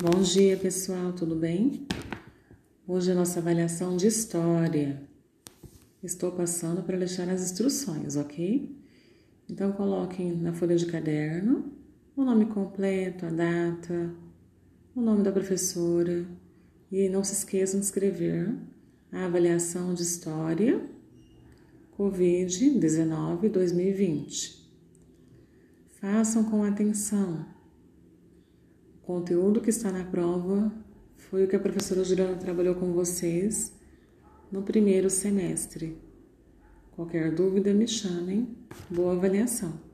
Bom dia, pessoal, tudo bem? Hoje é a nossa avaliação de história. Estou passando para deixar as instruções, ok? Então, coloquem na folha de caderno o nome completo, a data, o nome da professora e não se esqueçam de escrever a avaliação de história Covid-19 2020. Façam com atenção. Conteúdo que está na prova foi o que a professora Juliana trabalhou com vocês no primeiro semestre. Qualquer dúvida, me chamem. Boa avaliação!